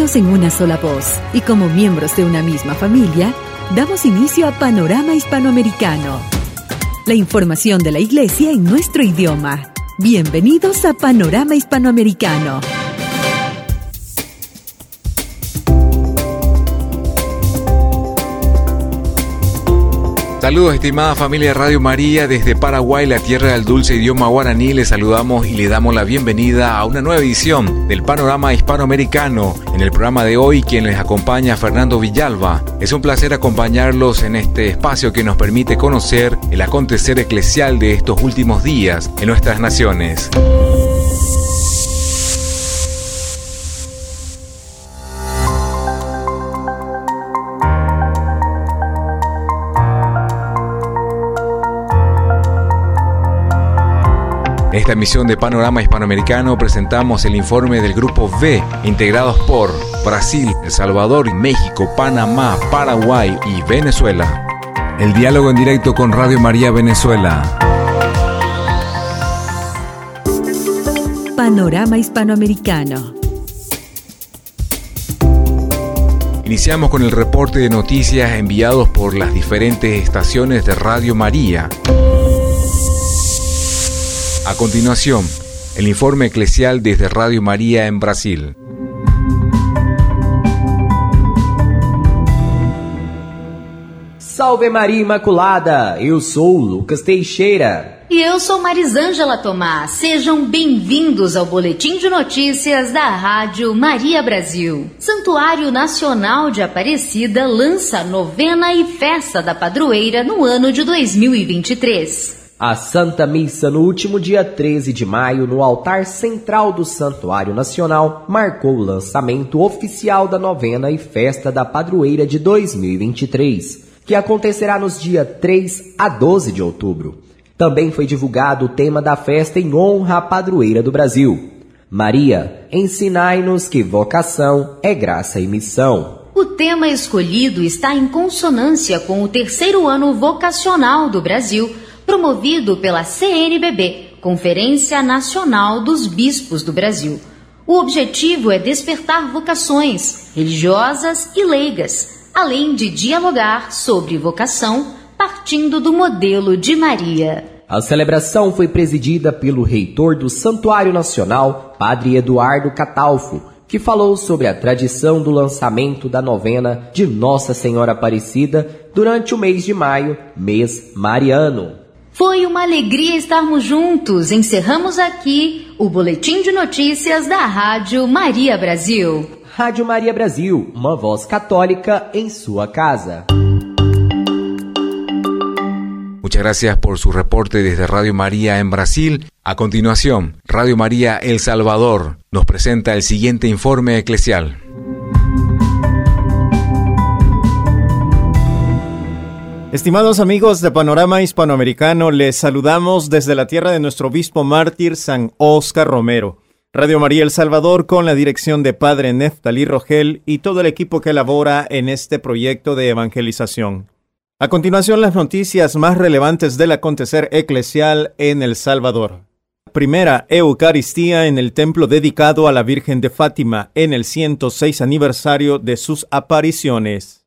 en una sola voz y como miembros de una misma familia, damos inicio a Panorama Hispanoamericano. La información de la Iglesia en nuestro idioma. Bienvenidos a Panorama Hispanoamericano. Saludos estimada familia Radio María desde Paraguay, la tierra del dulce idioma guaraní. Les saludamos y le damos la bienvenida a una nueva edición del Panorama Hispanoamericano. En el programa de hoy quien les acompaña Fernando Villalba. Es un placer acompañarlos en este espacio que nos permite conocer el acontecer eclesial de estos últimos días en nuestras naciones. Esta emisión de Panorama Hispanoamericano presentamos el informe del Grupo V, integrados por Brasil, El Salvador, México, Panamá, Paraguay y Venezuela. El diálogo en directo con Radio María Venezuela. Panorama Hispanoamericano. Iniciamos con el reporte de noticias enviados por las diferentes estaciones de Radio María. A continuación, el informe eclesial desde Radio María en Brasil. Salve Maria Imaculada! Eu sou Lucas Teixeira. E eu sou Marisângela Tomás. Sejam bem-vindos ao Boletim de Notícias da Rádio Maria Brasil. Santuário Nacional de Aparecida lança novena e festa da padroeira no ano de 2023. A Santa Missa no último dia 13 de maio, no altar central do Santuário Nacional, marcou o lançamento oficial da novena e festa da padroeira de 2023, que acontecerá nos dias 3 a 12 de outubro. Também foi divulgado o tema da festa em honra à padroeira do Brasil. Maria, ensinai-nos que vocação é graça e missão. O tema escolhido está em consonância com o terceiro ano vocacional do Brasil promovido pela CNBB, Conferência Nacional dos Bispos do Brasil. O objetivo é despertar vocações religiosas e leigas, além de dialogar sobre vocação partindo do modelo de Maria. A celebração foi presidida pelo reitor do Santuário Nacional, Padre Eduardo Catalfo, que falou sobre a tradição do lançamento da novena de Nossa Senhora Aparecida durante o mês de maio, mês mariano. Foi uma alegria estarmos juntos. Encerramos aqui o boletim de notícias da Rádio Maria Brasil. Rádio Maria Brasil, uma voz católica em sua casa. Muchas gracias por su reporte desde Radio María en Brasil. A continuación, Radio María El Salvador nos presenta el siguiente informe eclesial. Estimados amigos de Panorama Hispanoamericano, les saludamos desde la tierra de nuestro obispo mártir San Oscar Romero. Radio María El Salvador con la dirección de Padre Neftalí Rogel y todo el equipo que elabora en este proyecto de evangelización. A continuación, las noticias más relevantes del acontecer eclesial en El Salvador. Primera Eucaristía en el templo dedicado a la Virgen de Fátima en el 106 aniversario de sus apariciones.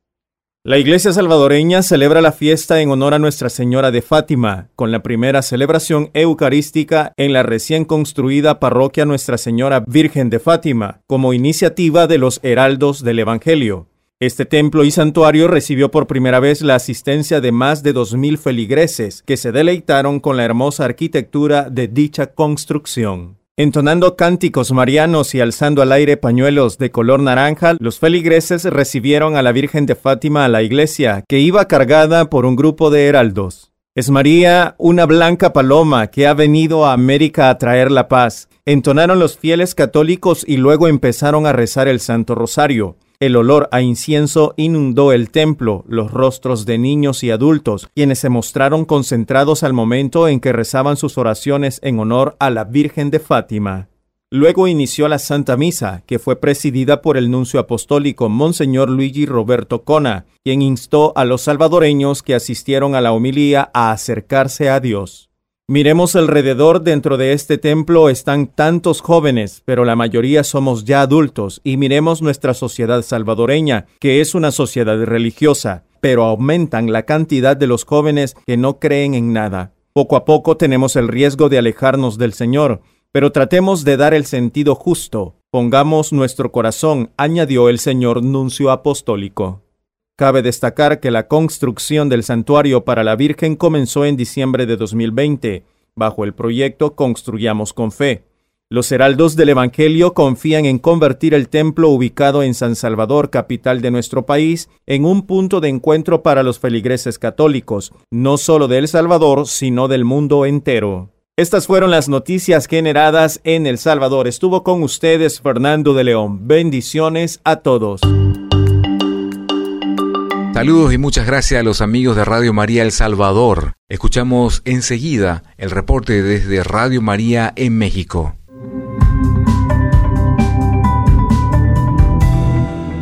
La Iglesia salvadoreña celebra la fiesta en honor a Nuestra Señora de Fátima, con la primera celebración eucarística en la recién construida parroquia Nuestra Señora Virgen de Fátima, como iniciativa de los heraldos del Evangelio. Este templo y santuario recibió por primera vez la asistencia de más de 2.000 feligreses que se deleitaron con la hermosa arquitectura de dicha construcción. Entonando cánticos marianos y alzando al aire pañuelos de color naranja, los feligreses recibieron a la Virgen de Fátima a la iglesia, que iba cargada por un grupo de heraldos. Es María, una blanca paloma que ha venido a América a traer la paz. Entonaron los fieles católicos y luego empezaron a rezar el Santo Rosario. El olor a incienso inundó el templo, los rostros de niños y adultos, quienes se mostraron concentrados al momento en que rezaban sus oraciones en honor a la Virgen de Fátima. Luego inició la Santa Misa, que fue presidida por el nuncio apostólico Monseñor Luigi Roberto Cona, quien instó a los salvadoreños que asistieron a la homilía a acercarse a Dios. Miremos alrededor, dentro de este templo están tantos jóvenes, pero la mayoría somos ya adultos, y miremos nuestra sociedad salvadoreña, que es una sociedad religiosa, pero aumentan la cantidad de los jóvenes que no creen en nada. Poco a poco tenemos el riesgo de alejarnos del Señor, pero tratemos de dar el sentido justo. Pongamos nuestro corazón, añadió el señor nuncio apostólico. Cabe destacar que la construcción del santuario para la Virgen comenzó en diciembre de 2020, bajo el proyecto Construyamos con Fe. Los heraldos del Evangelio confían en convertir el templo ubicado en San Salvador, capital de nuestro país, en un punto de encuentro para los feligreses católicos, no solo de El Salvador, sino del mundo entero. Estas fueron las noticias generadas en El Salvador. Estuvo con ustedes Fernando de León. Bendiciones a todos. Saludos y muchas gracias a los amigos de Radio María El Salvador. Escuchamos enseguida el reporte desde Radio María en México.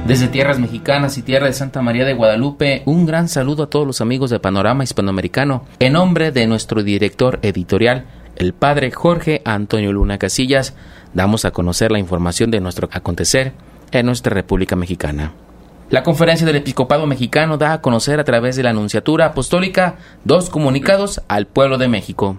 Desde tierras mexicanas y tierra de Santa María de Guadalupe, un gran saludo a todos los amigos de Panorama Hispanoamericano. En nombre de nuestro director editorial, el padre Jorge Antonio Luna Casillas, damos a conocer la información de nuestro acontecer en nuestra República Mexicana. La Conferencia del Episcopado Mexicano da a conocer a través de la Anunciatura Apostólica dos comunicados al pueblo de México.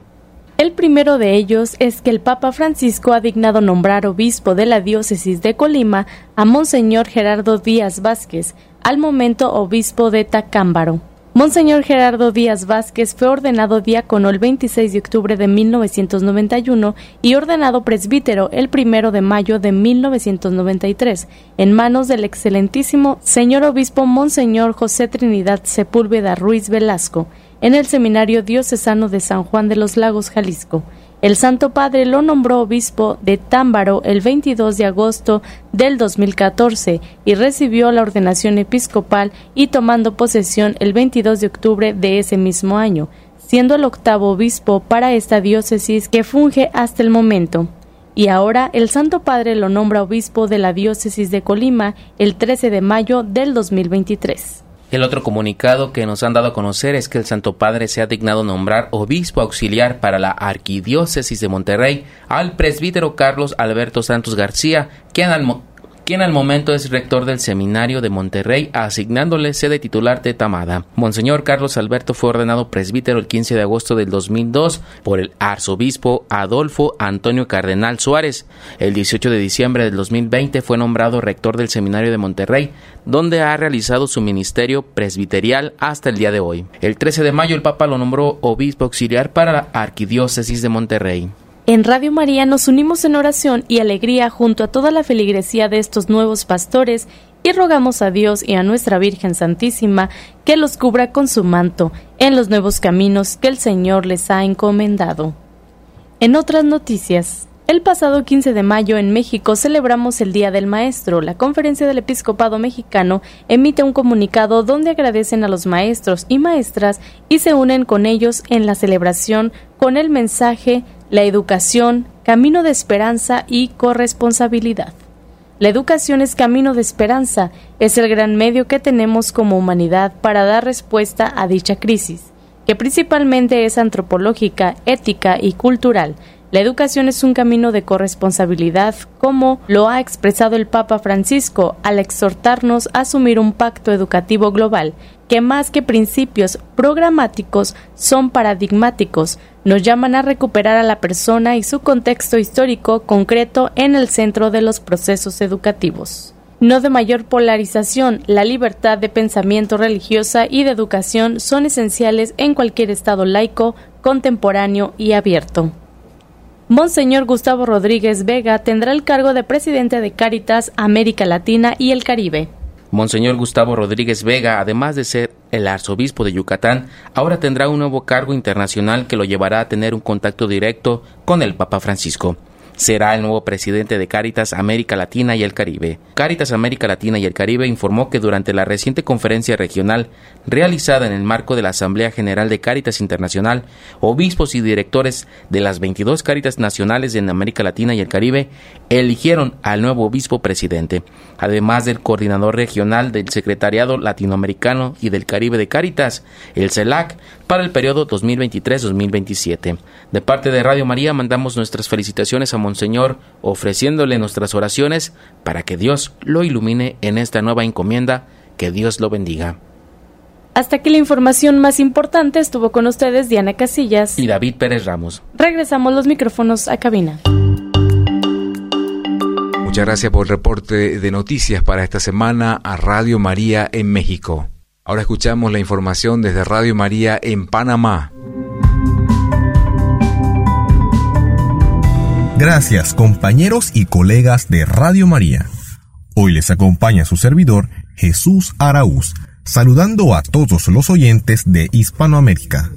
El primero de ellos es que el Papa Francisco ha dignado nombrar obispo de la diócesis de Colima a Monseñor Gerardo Díaz Vázquez, al momento obispo de Tacámbaro. Monseñor Gerardo Díaz Vázquez fue ordenado diácono el 26 de octubre de 1991 y ordenado presbítero el 1 de mayo de 1993, en manos del excelentísimo señor obispo Monseñor José Trinidad Sepúlveda Ruiz Velasco, en el Seminario Diocesano de San Juan de los Lagos, Jalisco. El Santo Padre lo nombró obispo de Támbaro el 22 de agosto del 2014 y recibió la ordenación episcopal y tomando posesión el 22 de octubre de ese mismo año, siendo el octavo obispo para esta diócesis que funge hasta el momento. Y ahora el Santo Padre lo nombra obispo de la diócesis de Colima el 13 de mayo del 2023. El otro comunicado que nos han dado a conocer es que el Santo Padre se ha dignado nombrar obispo auxiliar para la Arquidiócesis de Monterrey al presbítero Carlos Alberto Santos García, quien al, quien al momento es rector del Seminario de Monterrey, asignándole sede titular de Tamada. Monseñor Carlos Alberto fue ordenado presbítero el 15 de agosto del 2002 por el arzobispo Adolfo Antonio Cardenal Suárez. El 18 de diciembre del 2020 fue nombrado rector del Seminario de Monterrey, donde ha realizado su ministerio presbiterial hasta el día de hoy. El 13 de mayo el Papa lo nombró obispo auxiliar para la Arquidiócesis de Monterrey. En Radio María nos unimos en oración y alegría junto a toda la feligresía de estos nuevos pastores y rogamos a Dios y a nuestra Virgen Santísima que los cubra con su manto en los nuevos caminos que el Señor les ha encomendado. En otras noticias, el pasado 15 de mayo en México celebramos el Día del Maestro. La Conferencia del Episcopado Mexicano emite un comunicado donde agradecen a los maestros y maestras y se unen con ellos en la celebración con el mensaje la educación, camino de esperanza y corresponsabilidad. La educación es camino de esperanza, es el gran medio que tenemos como humanidad para dar respuesta a dicha crisis, que principalmente es antropológica, ética y cultural, la educación es un camino de corresponsabilidad, como lo ha expresado el Papa Francisco al exhortarnos a asumir un pacto educativo global, que más que principios programáticos son paradigmáticos, nos llaman a recuperar a la persona y su contexto histórico concreto en el centro de los procesos educativos no de mayor polarización, la libertad de pensamiento religiosa y de educación son esenciales en cualquier Estado laico, contemporáneo y abierto. Monseñor Gustavo Rodríguez Vega tendrá el cargo de presidente de Cáritas América Latina y el Caribe. Monseñor Gustavo Rodríguez Vega, además de ser el arzobispo de Yucatán, ahora tendrá un nuevo cargo internacional que lo llevará a tener un contacto directo con el Papa Francisco. Será el nuevo presidente de Cáritas América Latina y el Caribe. Cáritas América Latina y el Caribe informó que durante la reciente conferencia regional realizada en el marco de la Asamblea General de Cáritas Internacional, obispos y directores de las 22 Cáritas nacionales en América Latina y el Caribe eligieron al nuevo obispo presidente, además del coordinador regional del Secretariado Latinoamericano y del Caribe de Cáritas, el CELAC, para el periodo 2023-2027. De parte de Radio María mandamos nuestras felicitaciones a ofreciéndole nuestras oraciones para que Dios lo ilumine en esta nueva encomienda. Que Dios lo bendiga. Hasta aquí la información más importante estuvo con ustedes Diana Casillas y David Pérez Ramos. Regresamos los micrófonos a cabina. Muchas gracias por el reporte de noticias para esta semana a Radio María en México. Ahora escuchamos la información desde Radio María en Panamá. Gracias compañeros y colegas de Radio María. Hoy les acompaña su servidor Jesús Araúz, saludando a todos los oyentes de Hispanoamérica.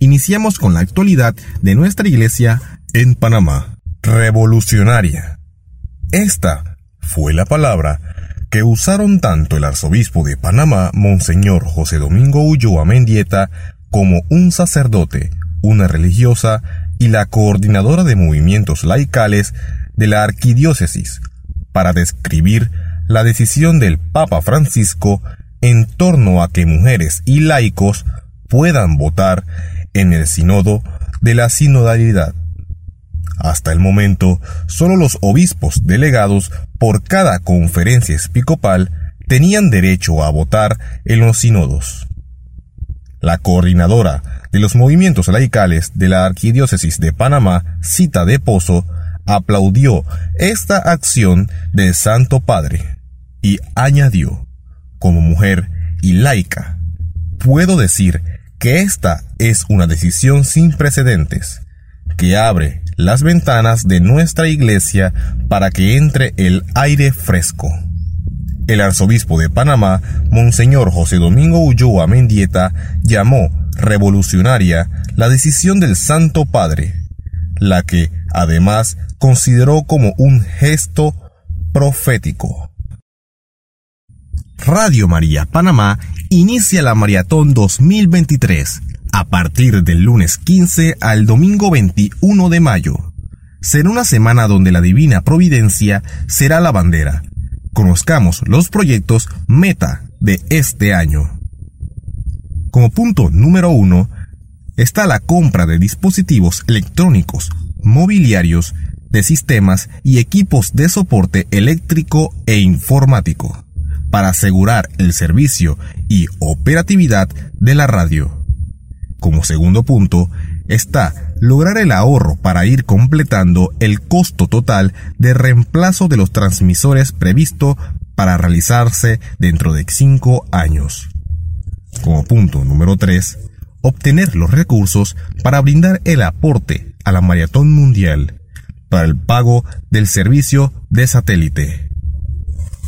Iniciamos con la actualidad de nuestra iglesia en Panamá. Revolucionaria. Esta fue la palabra que usaron tanto el arzobispo de Panamá, Monseñor José Domingo Ulloa Mendieta, como un sacerdote, una religiosa y la coordinadora de movimientos laicales de la arquidiócesis para describir la decisión del Papa Francisco en torno a que mujeres y laicos puedan votar en el sínodo de la sinodalidad. Hasta el momento, solo los obispos delegados por cada conferencia episcopal tenían derecho a votar en los sínodos. La coordinadora de los movimientos laicales de la Arquidiócesis de Panamá, Cita de Pozo, aplaudió esta acción del Santo Padre y añadió, como mujer y laica, puedo decir que esta es una decisión sin precedentes, que abre las ventanas de nuestra iglesia para que entre el aire fresco. El arzobispo de Panamá, Monseñor José Domingo Ulloa Mendieta, llamó revolucionaria la decisión del Santo Padre, la que, además, consideró como un gesto profético. Radio María Panamá inicia la Maratón 2023 a partir del lunes 15 al domingo 21 de mayo. Será una semana donde la divina providencia será la bandera. Conozcamos los proyectos meta de este año. Como punto número uno está la compra de dispositivos electrónicos, mobiliarios, de sistemas y equipos de soporte eléctrico e informático para asegurar el servicio y operatividad de la radio. Como segundo punto, está lograr el ahorro para ir completando el costo total de reemplazo de los transmisores previsto para realizarse dentro de cinco años. Como punto número 3, obtener los recursos para brindar el aporte a la maratón mundial para el pago del servicio de satélite.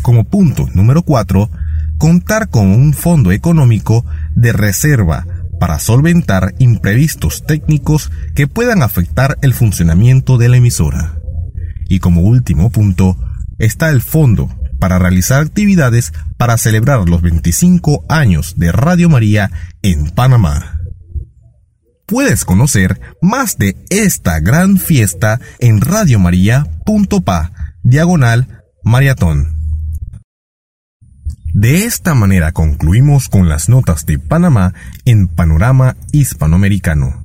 Como punto número 4, contar con un fondo económico de reserva para solventar imprevistos técnicos que puedan afectar el funcionamiento de la emisora. Y como último punto, está el fondo para realizar actividades para celebrar los 25 años de Radio María en Panamá. Puedes conocer más de esta gran fiesta en radiomaria.pa, diagonal maratón. De esta manera concluimos con las notas de Panamá en Panorama Hispanoamericano.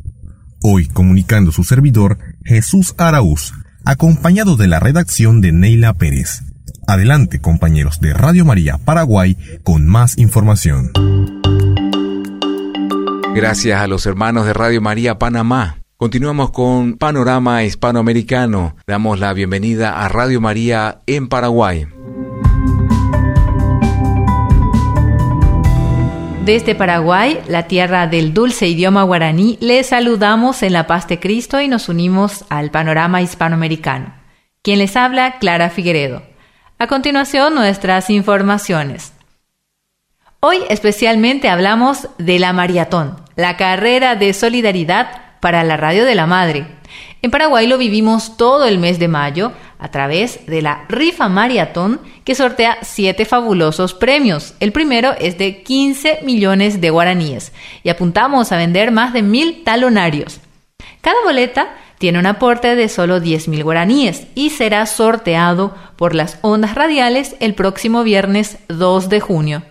Hoy comunicando su servidor Jesús Araúz, acompañado de la redacción de Neila Pérez. Adelante compañeros de Radio María Paraguay con más información. Gracias a los hermanos de Radio María Panamá. Continuamos con Panorama Hispanoamericano. Damos la bienvenida a Radio María en Paraguay. Desde Paraguay, la tierra del dulce idioma guaraní, les saludamos en la paz de Cristo y nos unimos al panorama hispanoamericano. Quien les habla, Clara Figueredo. A continuación, nuestras informaciones. Hoy especialmente hablamos de la maratón, la carrera de solidaridad para la Radio de la Madre. En Paraguay lo vivimos todo el mes de mayo a través de la rifa maratón que sortea siete fabulosos premios. El primero es de 15 millones de guaraníes y apuntamos a vender más de mil talonarios. Cada boleta tiene un aporte de solo 10 mil guaraníes y será sorteado por las ondas radiales el próximo viernes 2 de junio.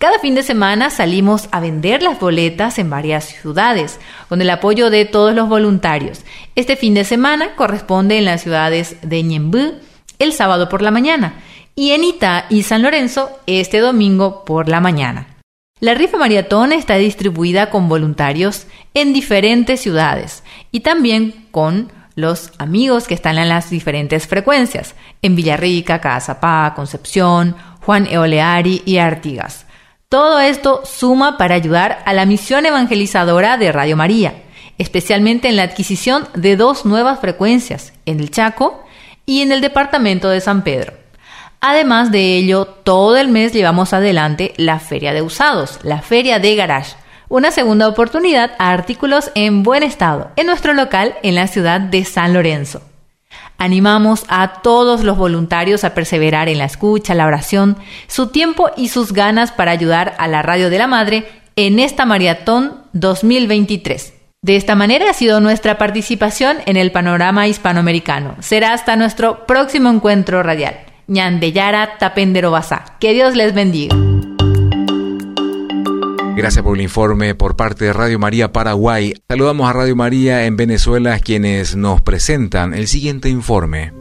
Cada fin de semana salimos a vender las boletas en varias ciudades, con el apoyo de todos los voluntarios. Este fin de semana corresponde en las ciudades de Ñembú el sábado por la mañana y en Itá y San Lorenzo este domingo por la mañana. La rifa maratón está distribuida con voluntarios en diferentes ciudades y también con los amigos que están en las diferentes frecuencias, en Villarrica, Cazapá, Concepción, Juan Eoleari y Artigas. Todo esto suma para ayudar a la misión evangelizadora de Radio María, especialmente en la adquisición de dos nuevas frecuencias, en el Chaco y en el departamento de San Pedro. Además de ello, todo el mes llevamos adelante la Feria de Usados, la Feria de Garage, una segunda oportunidad a artículos en buen estado en nuestro local en la ciudad de San Lorenzo. Animamos a todos los voluntarios a perseverar en la escucha, la oración, su tiempo y sus ganas para ayudar a la Radio de la Madre en esta maratón 2023. De esta manera ha sido nuestra participación en el panorama hispanoamericano. Será hasta nuestro próximo encuentro radial. Ñandeyara Tapendero Que Dios les bendiga. Gracias por el informe por parte de Radio María Paraguay. Saludamos a Radio María en Venezuela quienes nos presentan el siguiente informe.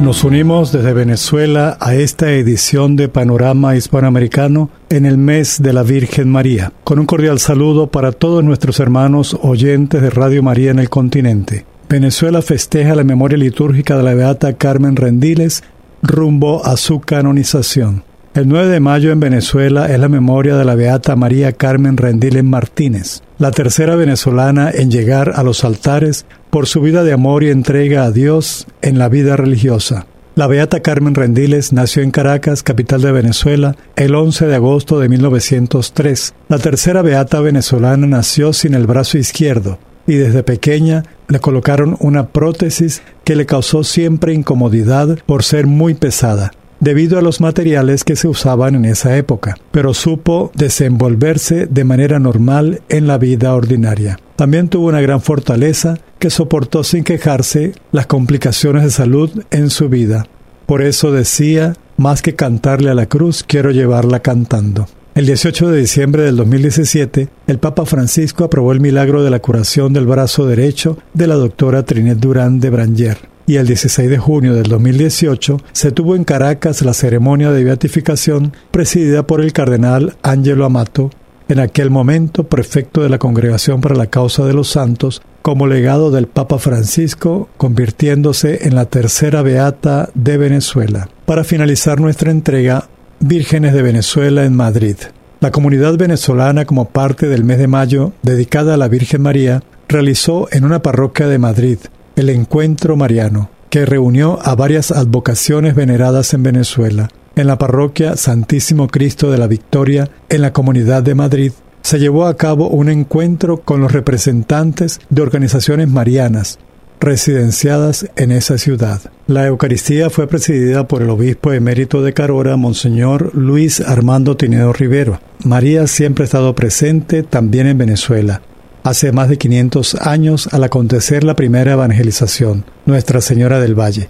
Nos unimos desde Venezuela a esta edición de Panorama Hispanoamericano en el mes de la Virgen María, con un cordial saludo para todos nuestros hermanos oyentes de Radio María en el continente. Venezuela festeja la memoria litúrgica de la Beata Carmen Rendiles rumbo a su canonización. El 9 de mayo en Venezuela es la memoria de la beata María Carmen Rendiles Martínez, la tercera venezolana en llegar a los altares por su vida de amor y entrega a Dios en la vida religiosa. La beata Carmen Rendiles nació en Caracas, capital de Venezuela, el 11 de agosto de 1903. La tercera beata venezolana nació sin el brazo izquierdo y desde pequeña le colocaron una prótesis que le causó siempre incomodidad por ser muy pesada debido a los materiales que se usaban en esa época, pero supo desenvolverse de manera normal en la vida ordinaria. También tuvo una gran fortaleza que soportó sin quejarse las complicaciones de salud en su vida. Por eso decía, más que cantarle a la cruz, quiero llevarla cantando. El 18 de diciembre del 2017, el Papa Francisco aprobó el milagro de la curación del brazo derecho de la doctora Trinet Durán de Branger y el 16 de junio del 2018 se tuvo en Caracas la ceremonia de beatificación presidida por el cardenal Angelo Amato, en aquel momento prefecto de la Congregación para la Causa de los Santos, como legado del Papa Francisco, convirtiéndose en la tercera beata de Venezuela. Para finalizar nuestra entrega, Vírgenes de Venezuela en Madrid. La comunidad venezolana, como parte del mes de mayo dedicada a la Virgen María, realizó en una parroquia de Madrid el Encuentro Mariano, que reunió a varias advocaciones veneradas en Venezuela. En la parroquia Santísimo Cristo de la Victoria, en la Comunidad de Madrid, se llevó a cabo un encuentro con los representantes de organizaciones marianas residenciadas en esa ciudad. La Eucaristía fue presidida por el obispo emérito de Carora, Monseñor Luis Armando Tinedo Rivero. María siempre ha estado presente también en Venezuela hace más de 500 años al acontecer la primera evangelización, Nuestra Señora del Valle,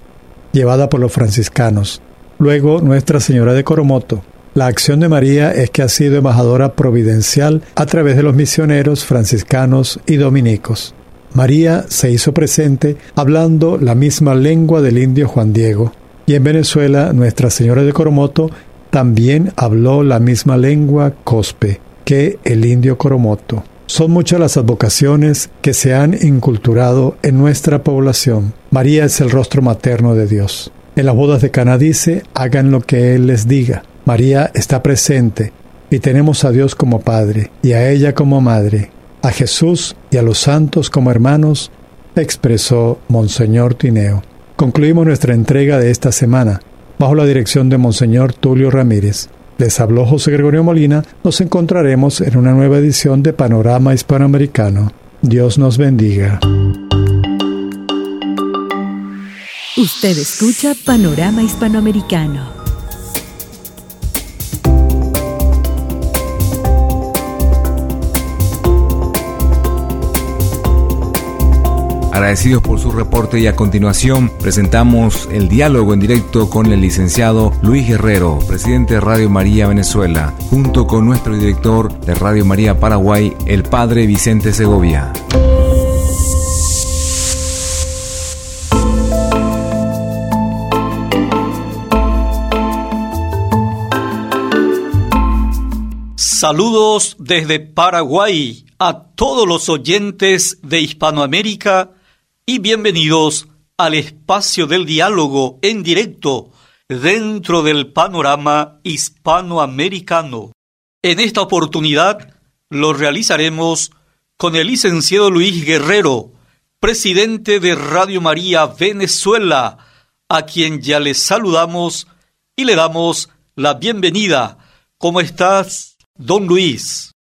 llevada por los franciscanos. Luego Nuestra Señora de Coromoto. La acción de María es que ha sido embajadora providencial a través de los misioneros franciscanos y dominicos. María se hizo presente hablando la misma lengua del indio Juan Diego, y en Venezuela Nuestra Señora de Coromoto también habló la misma lengua cospe que el indio Coromoto. Son muchas las advocaciones que se han inculturado en nuestra población. María es el rostro materno de Dios. En las bodas de Cana dice, hagan lo que Él les diga. María está presente y tenemos a Dios como Padre y a ella como Madre, a Jesús y a los santos como hermanos, expresó Monseñor Tineo. Concluimos nuestra entrega de esta semana bajo la dirección de Monseñor Tulio Ramírez. Les habló José Gregorio Molina. Nos encontraremos en una nueva edición de Panorama Hispanoamericano. Dios nos bendiga. Usted escucha Panorama Hispanoamericano. Agradecidos por su reporte y a continuación presentamos el diálogo en directo con el licenciado Luis Guerrero, presidente de Radio María Venezuela, junto con nuestro director de Radio María Paraguay, el padre Vicente Segovia. Saludos desde Paraguay a todos los oyentes de Hispanoamérica y bienvenidos al espacio del diálogo en directo dentro del panorama hispanoamericano. En esta oportunidad lo realizaremos con el licenciado Luis Guerrero, presidente de Radio María Venezuela, a quien ya le saludamos y le damos la bienvenida. ¿Cómo estás, don Luis?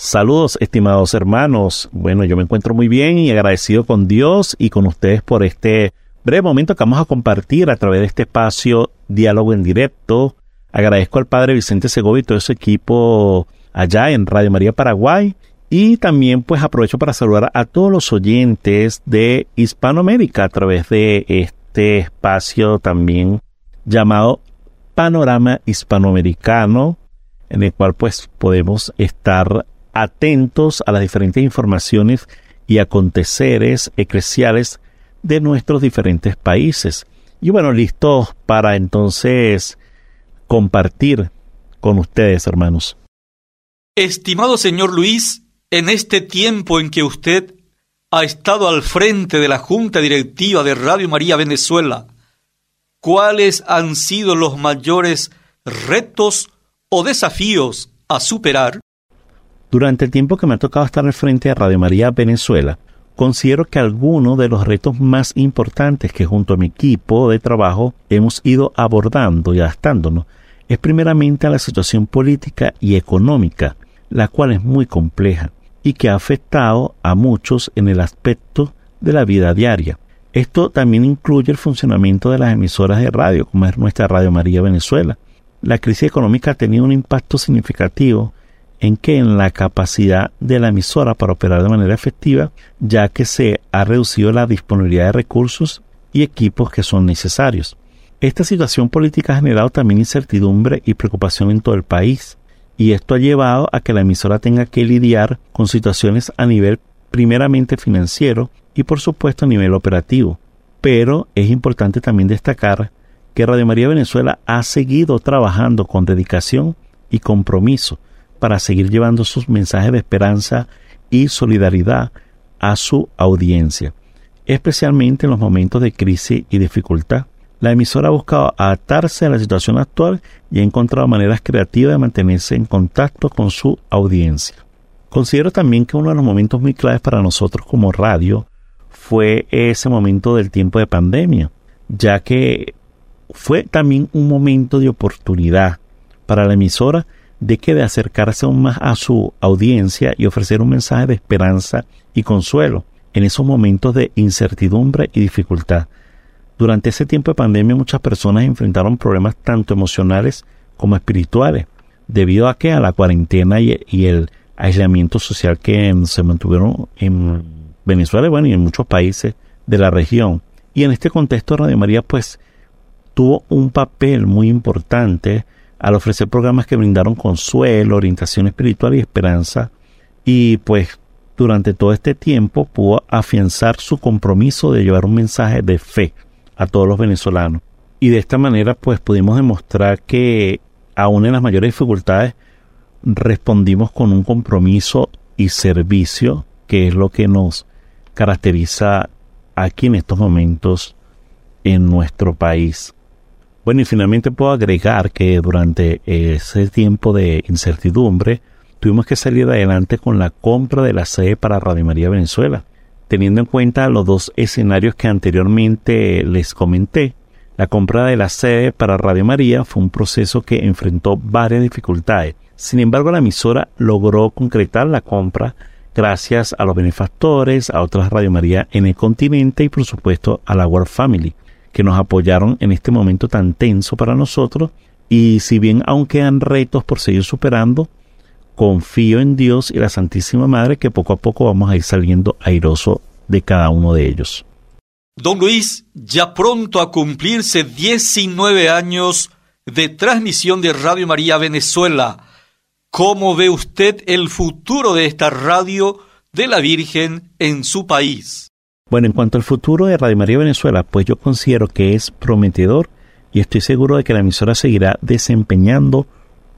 Saludos, estimados hermanos. Bueno, yo me encuentro muy bien y agradecido con Dios y con ustedes por este breve momento que vamos a compartir a través de este espacio Diálogo en Directo. Agradezco al Padre Vicente Segovia y todo su equipo allá en Radio María Paraguay. Y también pues aprovecho para saludar a todos los oyentes de Hispanoamérica a través de este espacio también llamado Panorama Hispanoamericano, en el cual pues podemos estar atentos a las diferentes informaciones y aconteceres eclesiales de nuestros diferentes países. Y bueno, listos para entonces compartir con ustedes, hermanos. Estimado señor Luis, en este tiempo en que usted ha estado al frente de la Junta Directiva de Radio María Venezuela, ¿cuáles han sido los mayores retos o desafíos a superar? Durante el tiempo que me ha tocado estar al frente de Radio María Venezuela, considero que algunos de los retos más importantes que junto a mi equipo de trabajo hemos ido abordando y adaptándonos es primeramente a la situación política y económica, la cual es muy compleja y que ha afectado a muchos en el aspecto de la vida diaria. Esto también incluye el funcionamiento de las emisoras de radio, como es nuestra Radio María Venezuela. La crisis económica ha tenido un impacto significativo en que en la capacidad de la emisora para operar de manera efectiva, ya que se ha reducido la disponibilidad de recursos y equipos que son necesarios. Esta situación política ha generado también incertidumbre y preocupación en todo el país, y esto ha llevado a que la emisora tenga que lidiar con situaciones a nivel primeramente financiero y por supuesto a nivel operativo. Pero es importante también destacar que Radio María Venezuela ha seguido trabajando con dedicación y compromiso para seguir llevando sus mensajes de esperanza y solidaridad a su audiencia, especialmente en los momentos de crisis y dificultad. La emisora ha buscado adaptarse a la situación actual y ha encontrado maneras creativas de mantenerse en contacto con su audiencia. Considero también que uno de los momentos muy claves para nosotros como radio fue ese momento del tiempo de pandemia, ya que fue también un momento de oportunidad para la emisora de que de acercarse aún más a su audiencia y ofrecer un mensaje de esperanza y consuelo en esos momentos de incertidumbre y dificultad. Durante ese tiempo de pandemia muchas personas enfrentaron problemas tanto emocionales como espirituales, debido a que a la cuarentena y, el aislamiento social que se mantuvieron en Venezuela bueno, y en muchos países de la región. Y en este contexto Radio María pues tuvo un papel muy importante al ofrecer programas que brindaron consuelo, orientación espiritual y esperanza, y pues durante todo este tiempo pudo afianzar su compromiso de llevar un mensaje de fe a todos los venezolanos. Y de esta manera pues pudimos demostrar que aún en las mayores dificultades respondimos con un compromiso y servicio que es lo que nos caracteriza aquí en estos momentos en nuestro país. Bueno, y finalmente puedo agregar que durante ese tiempo de incertidumbre tuvimos que salir adelante con la compra de la sede para Radio María Venezuela. Teniendo en cuenta los dos escenarios que anteriormente les comenté, La compra de la sede para Radio María fue un proceso que enfrentó varias dificultades. Sin embargo, la emisora logró concretar la compra gracias a los benefactores, a otras Radio María en el continente y por supuesto a la World Family, que nos apoyaron en este momento tan tenso para nosotros. Y si bien aún quedan retos por seguir superando, confío en Dios y la Santísima Madre que poco a poco vamos a ir saliendo airoso de cada uno de ellos. Don Luis, ya pronto a cumplirse 19 años de transmisión de Radio María Venezuela. ¿Cómo ve usted el futuro de esta radio de la Virgen en su país? Bueno, en cuanto al futuro de Radio María Venezuela, pues yo considero que es prometedor y estoy seguro de que la emisora seguirá desempeñando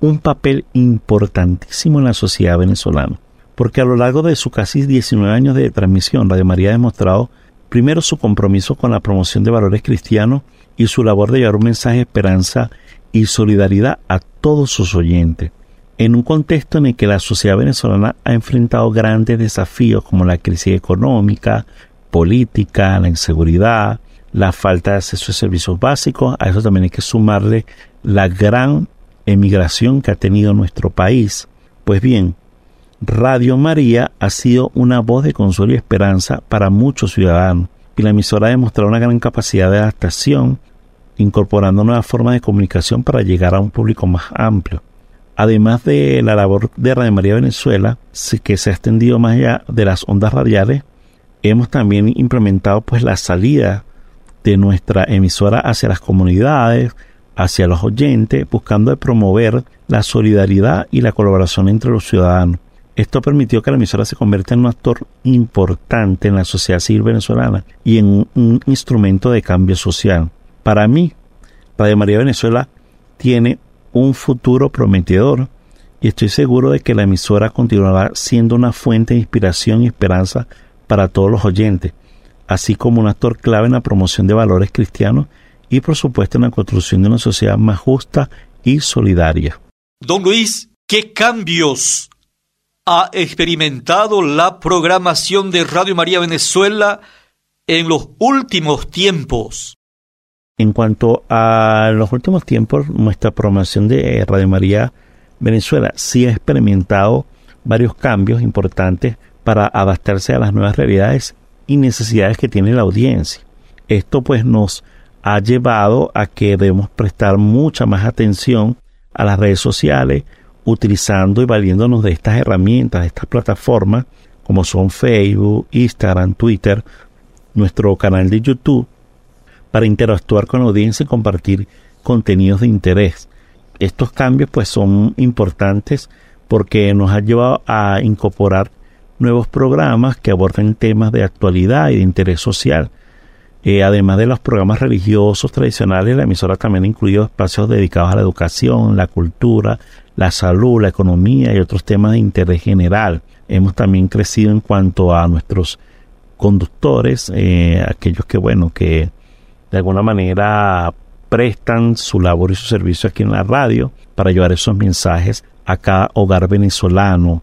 un papel importantísimo en la sociedad venezolana. Porque a lo largo de sus casi 19 años de transmisión, Radio María ha demostrado primero su compromiso con la promoción de valores cristianos y su labor de llevar un mensaje de esperanza y solidaridad a todos sus oyentes. En un contexto en el que la sociedad venezolana ha enfrentado grandes desafíos como la crisis económica, política, la inseguridad, la falta de acceso a servicios básicos, a eso también hay que sumarle la gran emigración que ha tenido nuestro país. Pues bien, Radio María ha sido una voz de consuelo y esperanza para muchos ciudadanos y la emisora ha demostrado una gran capacidad de adaptación, incorporando nuevas formas de comunicación para llegar a un público más amplio. Además de la labor de Radio María Venezuela, que se ha extendido más allá de las ondas radiales, hemos también implementado pues la salida de nuestra emisora hacia las comunidades, hacia los oyentes, buscando promover la solidaridad y la colaboración entre los ciudadanos. Esto permitió que la emisora se convierta en un actor importante en la sociedad civil venezolana y en un instrumento de cambio social. Para mí, Radio María Venezuela tiene un futuro prometedor y estoy seguro de que la emisora continuará siendo una fuente de inspiración y esperanza para todos los oyentes, así como un actor clave en la promoción de valores cristianos y por supuesto en la construcción de una sociedad más justa y solidaria. Don Luis, ¿qué cambios ha experimentado la programación de Radio María Venezuela en los últimos tiempos? En cuanto a los últimos tiempos, nuestra programación de Radio María Venezuela sí ha experimentado varios cambios importantes para adaptarse a las nuevas realidades y necesidades que tiene la audiencia. Esto pues nos ha llevado a que debemos prestar mucha más atención a las redes sociales, utilizando y valiéndonos de estas herramientas, de estas plataformas, como son Facebook, Instagram, Twitter, nuestro canal de YouTube, para interactuar con la audiencia y compartir contenidos de interés. Estos cambios pues son importantes porque nos ha llevado a incorporar nuevos programas que aborden temas de actualidad y de interés social. Eh, además de los programas religiosos tradicionales, la emisora también ha incluido espacios dedicados a la educación, la cultura, la salud, la economía y otros temas de interés general. Hemos también crecido en cuanto a nuestros conductores, eh, aquellos que, bueno, que de alguna manera prestan su labor y su servicio aquí en la radio para llevar esos mensajes a cada hogar venezolano.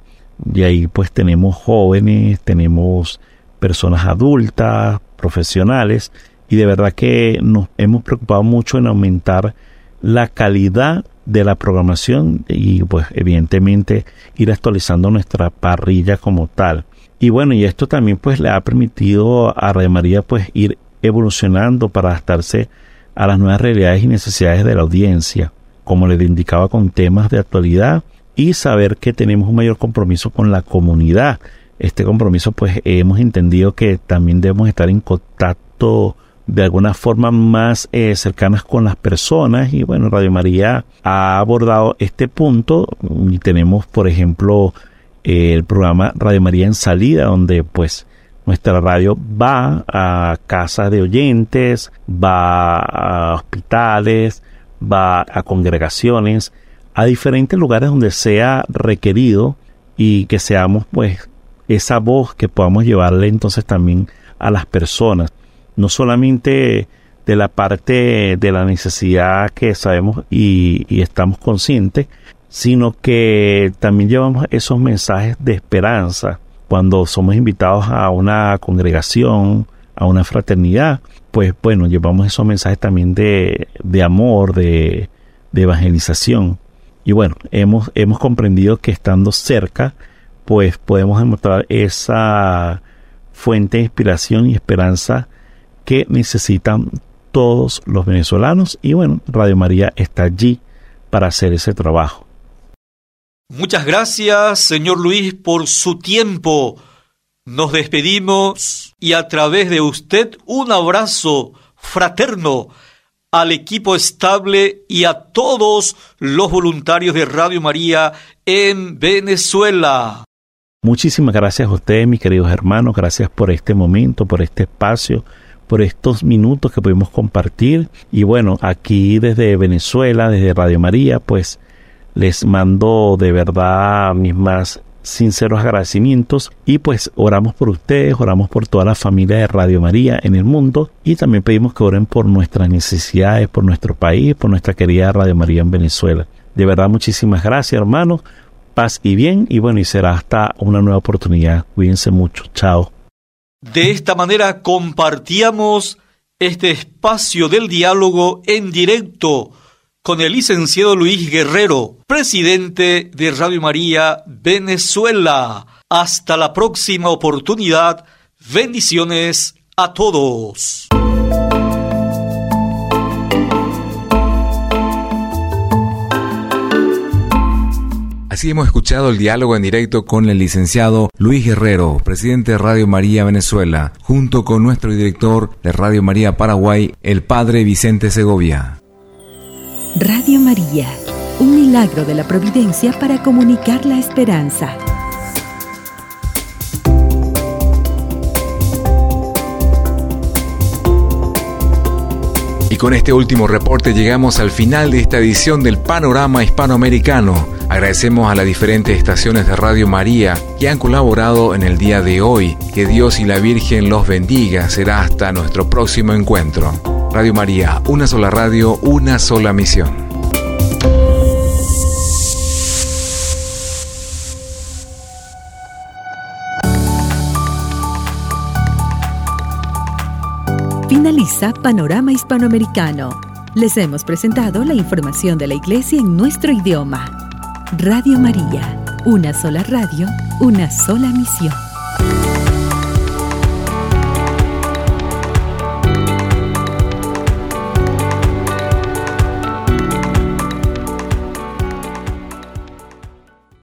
Y ahí pues tenemos jóvenes, tenemos personas adultas, profesionales, y de verdad que nos hemos preocupado mucho en aumentar la calidad de la programación y pues evidentemente ir actualizando nuestra parrilla como tal. Y bueno, y esto también pues le ha permitido a Radio María pues ir evolucionando para adaptarse a las nuevas realidades y necesidades de la audiencia, como le indicaba con temas de actualidad y saber que tenemos un mayor compromiso con la comunidad. Este compromiso pues hemos entendido que también debemos estar en contacto de alguna forma más eh, cercanas con las personas y bueno, Radio María ha abordado este punto y tenemos por ejemplo el programa Radio María en salida donde pues nuestra radio va a casas de oyentes, va a hospitales, va a congregaciones, a diferentes lugares donde sea requerido y que seamos pues esa voz que podamos llevarle entonces también a las personas no solamente de la parte de la necesidad que sabemos y, estamos conscientes, sino que también llevamos esos mensajes de esperanza cuando somos invitados a una congregación, a una fraternidad, pues bueno, llevamos esos mensajes también de, de amor, de, de evangelización. Y bueno, hemos, hemos comprendido que estando cerca, pues podemos demostrar esa fuente de inspiración y esperanza que necesitan todos los venezolanos. Y bueno, Radio María está allí para hacer ese trabajo. Muchas gracias, señor Luis, por su tiempo. Nos despedimos y a través de usted un abrazo fraterno al equipo estable y a todos los voluntarios de Radio María en Venezuela. Muchísimas gracias a ustedes, mis queridos hermanos. Gracias por este momento, por este espacio, por estos minutos que pudimos compartir. Y bueno, aquí desde Venezuela, desde Radio María, pues les mando de verdad mis más sinceros agradecimientos y pues oramos por ustedes, oramos por toda la familia de Radio María en el mundo y también pedimos que oren por nuestras necesidades, por nuestro país, por nuestra querida Radio María en Venezuela. De verdad, muchísimas gracias hermanos, paz y bien y bueno, y será hasta una nueva oportunidad. Cuídense mucho, chao. De esta manera compartíamos este espacio del diálogo en directo con el licenciado Luis Guerrero, presidente de Radio María Venezuela. Hasta la próxima oportunidad. Bendiciones a todos. Así hemos escuchado el diálogo en directo con el licenciado Luis Guerrero, presidente de Radio María Venezuela, junto con nuestro director de Radio María Paraguay, el padre Vicente Segovia. Radio María, un milagro de la providencia para comunicar la esperanza. Y con este último reporte llegamos al final de esta edición del Panorama Hispanoamericano. Agradecemos a las diferentes estaciones de Radio María que han colaborado en el día de hoy. Que Dios y la Virgen los bendiga. Será hasta nuestro próximo encuentro. Radio María, una sola radio, una sola misión. Finaliza Panorama Hispanoamericano. Les hemos presentado la información de la Iglesia en nuestro idioma. Radio María, una sola radio, una sola misión.